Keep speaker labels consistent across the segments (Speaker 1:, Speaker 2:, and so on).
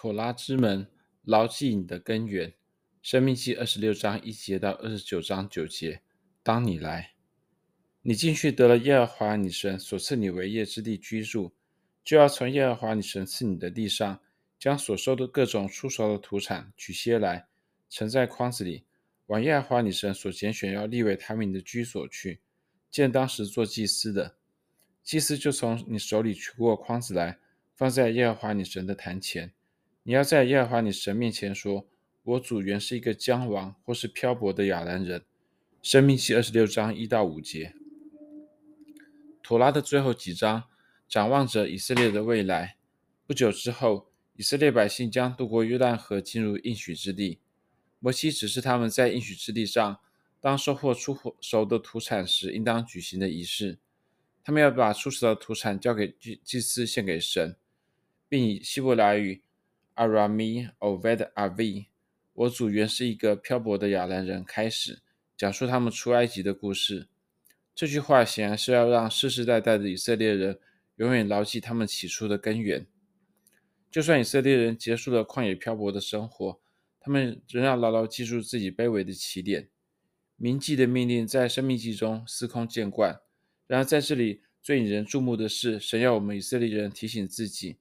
Speaker 1: 妥拉之门，牢记你的根源。生命记二十六章一节到二十九章九节。当你来，你进去得了耶和华你神所赐你为业之地居住，就要从耶和华你神赐你的地上，将所收的各种出熟的土产取些来，盛在筐子里，往耶和华你神所拣选要立为他名的居所去。见当时做祭司的，祭司就从你手里取过筐子来，放在耶和华你神的坛前。你要在耶和华你神面前说：“我主原是一个将亡或是漂泊的亚兰人。”生命期二十六章一到五节。妥拉的最后几章展望着以色列的未来。不久之后，以色列百姓将渡过约旦河，进入应许之地。摩西指示他们在应许之地上，当收获初熟的土产时，应当举行的仪式。他们要把初熟的土产交给祭祭司献给神，并以希伯来语。Arami Oved Avi，我主原是一个漂泊的亚兰人。开始讲述他们出埃及的故事。这句话显然是要让世世代代的以色列人永远牢记他们起初的根源。就算以色列人结束了旷野漂泊的生活，他们仍要牢牢记住自己卑微的起点。铭记的命令在申命记中司空见惯，然而在这里最引人注目的是，神要我们以色列人提醒自己。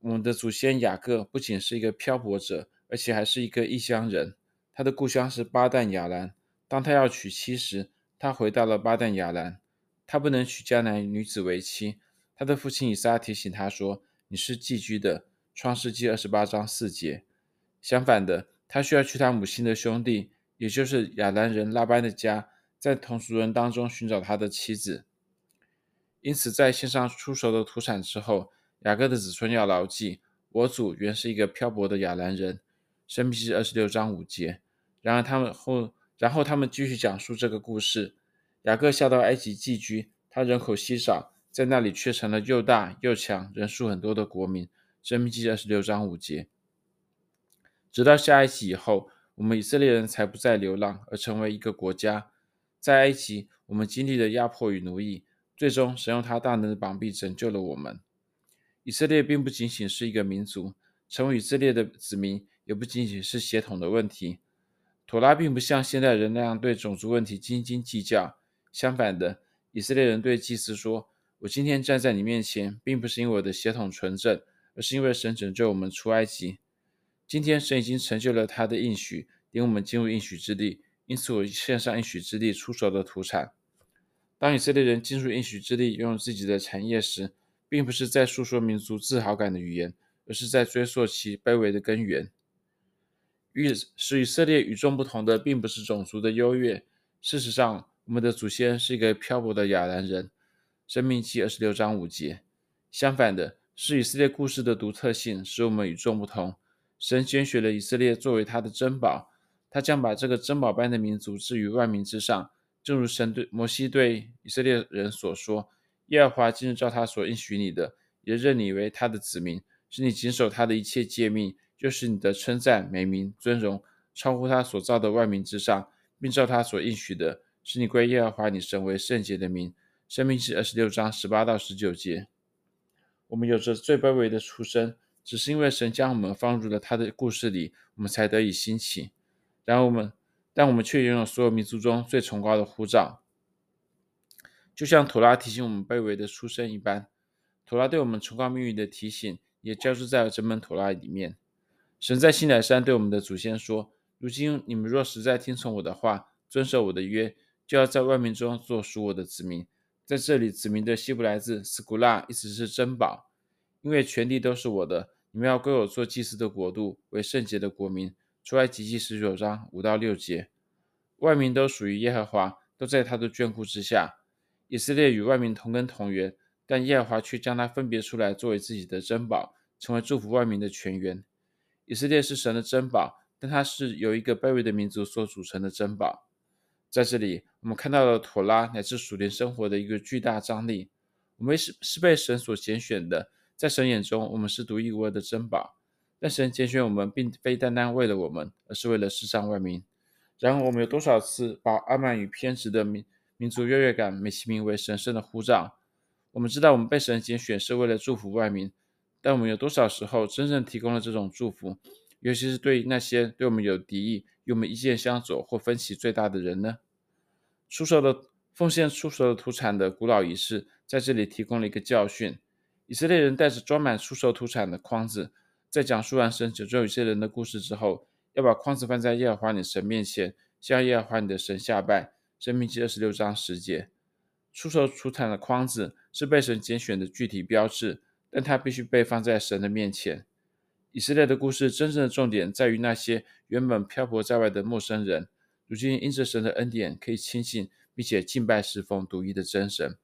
Speaker 1: 我们的祖先雅各不仅是一个漂泊者，而且还是一个异乡人。他的故乡是巴旦亚兰。当他要娶妻时，他回到了巴旦亚兰。他不能娶迦南女子为妻。他的父亲以撒提醒他说：“你是寄居的。”创世记二十八章四节。相反的，他需要去他母亲的兄弟，也就是亚兰人拉班的家，在同族人当中寻找他的妻子。因此，在献上初熟的土产之后，雅各的子孙要牢记，我祖原是一个漂泊的亚兰人。申命记二十六章五节。然而他们后，然后他们继续讲述这个故事。雅各下到埃及寄居，他人口稀少，在那里却成了又大又强、人数很多的国民。申命记二十六章五节。直到下埃及以后，我们以色列人才不再流浪，而成为一个国家。在埃及，我们经历了压迫与奴役，最终神用他大能的膀臂拯救了我们。以色列并不仅仅是一个民族，成为以色列的子民也不仅仅是血统的问题。妥拉并不像现代人那样对种族问题斤斤计较，相反的，以色列人对祭司说：“我今天站在你面前，并不是因为我的血统纯正，而是因为神拯救我们出埃及。今天神已经成就了他的应许，领我们进入应许之地，因此我献上应许之地初熟的土产。当以色列人进入应许之地，拥有自己的产业时，并不是在诉说民族自豪感的语言，而是在追溯其卑微的根源。与使以色列与众不同的，并不是种族的优越。事实上，我们的祖先是一个漂泊的亚兰人。申命记二十六章五节。相反的，是以色列故事的独特性，使我们与众不同。神拣选了以色列作为他的珍宝，他将把这个珍宝般的民族置于万民之上，正如神对摩西对以色列人所说。耶和华今日照他所应许你的，也认你为他的子民，使你谨守他的一切诫命，就是你的称赞、美名、尊荣，超乎他所造的万民之上，并照他所应许的，使你归耶和华你神为圣洁的民。申命记二十六章十八到十九节。我们有着最卑微的出身，只是因为神将我们放入了他的故事里，我们才得以兴起。然后我们，但我们却拥有所有民族中最崇高的呼召。就像妥拉提醒我们卑微的出身一般，妥拉对我们崇高命运的提醒也交织在了整本妥拉里面。神在西乃山对我们的祖先说：“如今你们若实在听从我的话，遵守我的约，就要在万民中做属我的子民。”在这里，子民的希伯来字斯古拉意思是珍宝，因为全地都是我的，你们要归我做祭司的国度，为圣洁的国民。出埃及记十九章五到六节，万民都属于耶和华，都在他的眷顾之下。以色列与万民同根同源，但耶和华却将他分别出来作为自己的珍宝，成为祝福万民的泉源。以色列是神的珍宝，但它是由一个卑微的民族所组成的珍宝。在这里，我们看到了妥拉乃至属灵生活的一个巨大张力。我们是是被神所拣选的，在神眼中，我们是独一无二的珍宝。但神拣选我们，并非单单为了我们，而是为了世上万民。然而，我们有多少次把傲慢与偏执的民民族优越感美其名为神圣的呼召。我们知道，我们被神拣选是为了祝福万民，但我们有多少时候真正提供了这种祝福，尤其是对那些对我们有敌意、与我们意见相左或分歧最大的人呢？出售的奉献出售的土产的古老仪式，在这里提供了一个教训：以色列人带着装满出售土产的筐子，在讲述完神拯救以色列人的故事之后，要把筐子放在耶和华你神面前，向耶和华你的神下拜。申命记二十六章十节。出售出产的筐子是被神拣选的具体标志，但它必须被放在神的面前。以色列的故事真正的重点在于那些原本漂泊在外的陌生人，如今因着神的恩典可以亲近并且敬拜侍奉独一的真神。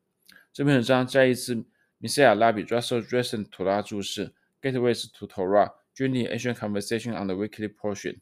Speaker 1: 这篇文章再一次米塞亚拉比 Russell Dresen 图拉注释 Gateways to Torah Journey Ancient Conversation on the Weekly Portion。